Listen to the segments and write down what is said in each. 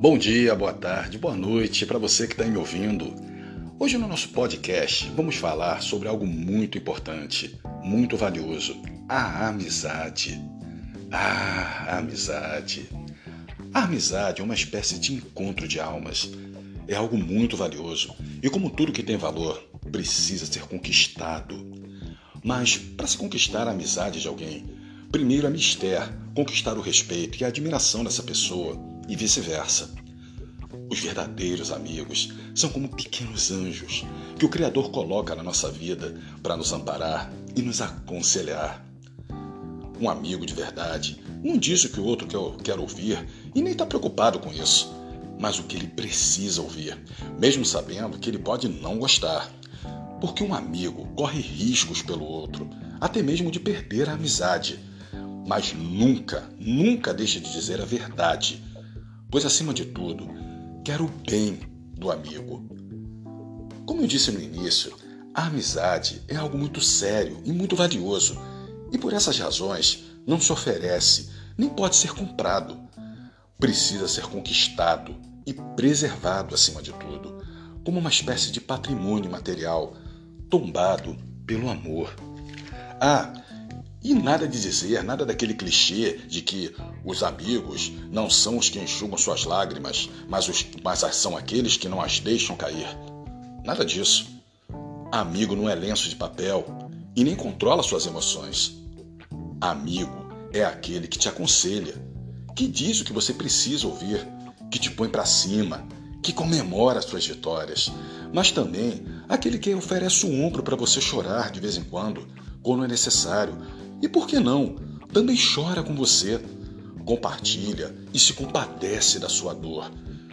Bom dia, boa tarde, boa noite para você que está me ouvindo. Hoje no nosso podcast vamos falar sobre algo muito importante, muito valioso: a amizade. Ah, a amizade. A amizade é uma espécie de encontro de almas. É algo muito valioso e, como tudo que tem valor, precisa ser conquistado. Mas para se conquistar a amizade de alguém, primeiro é mister conquistar o respeito e a admiração dessa pessoa e vice-versa. Os verdadeiros amigos são como pequenos anjos que o Criador coloca na nossa vida para nos amparar e nos aconselhar. Um amigo de verdade não diz o que o outro quer, quer ouvir e nem está preocupado com isso, mas o que ele precisa ouvir, mesmo sabendo que ele pode não gostar. Porque um amigo corre riscos pelo outro, até mesmo de perder a amizade. Mas nunca, nunca deixe de dizer a verdade, pois acima de tudo, quer o bem do amigo. Como eu disse no início, a amizade é algo muito sério e muito valioso, e por essas razões não se oferece nem pode ser comprado. Precisa ser conquistado e preservado acima de tudo, como uma espécie de patrimônio material tombado pelo amor. Ah, e nada de dizer, nada daquele clichê de que os amigos não são os que enxugam suas lágrimas, mas, os, mas são aqueles que não as deixam cair. Nada disso. Amigo não é lenço de papel e nem controla suas emoções. Amigo é aquele que te aconselha, que diz o que você precisa ouvir, que te põe para cima, que comemora suas vitórias, mas também aquele que oferece o ombro para você chorar de vez em quando, quando é necessário. E por que não? Também chora com você, compartilha e se compadece da sua dor.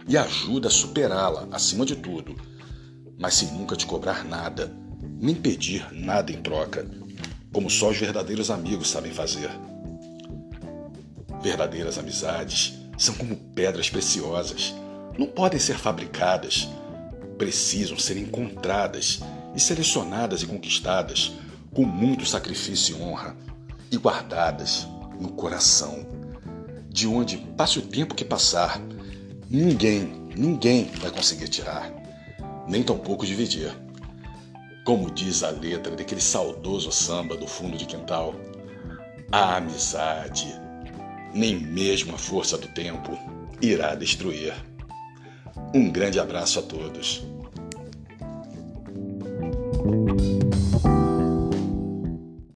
E ajuda a superá-la acima de tudo, mas sem nunca te cobrar nada, nem pedir nada em troca, como só os verdadeiros amigos sabem fazer. Verdadeiras amizades são como pedras preciosas. Não podem ser fabricadas, precisam ser encontradas e selecionadas e conquistadas com muito sacrifício e honra e guardadas no coração, de onde passe o tempo que passar, ninguém, ninguém vai conseguir tirar, nem tampouco dividir. Como diz a letra daquele saudoso samba do fundo de quintal, a amizade, nem mesmo a força do tempo irá destruir. Um grande abraço a todos.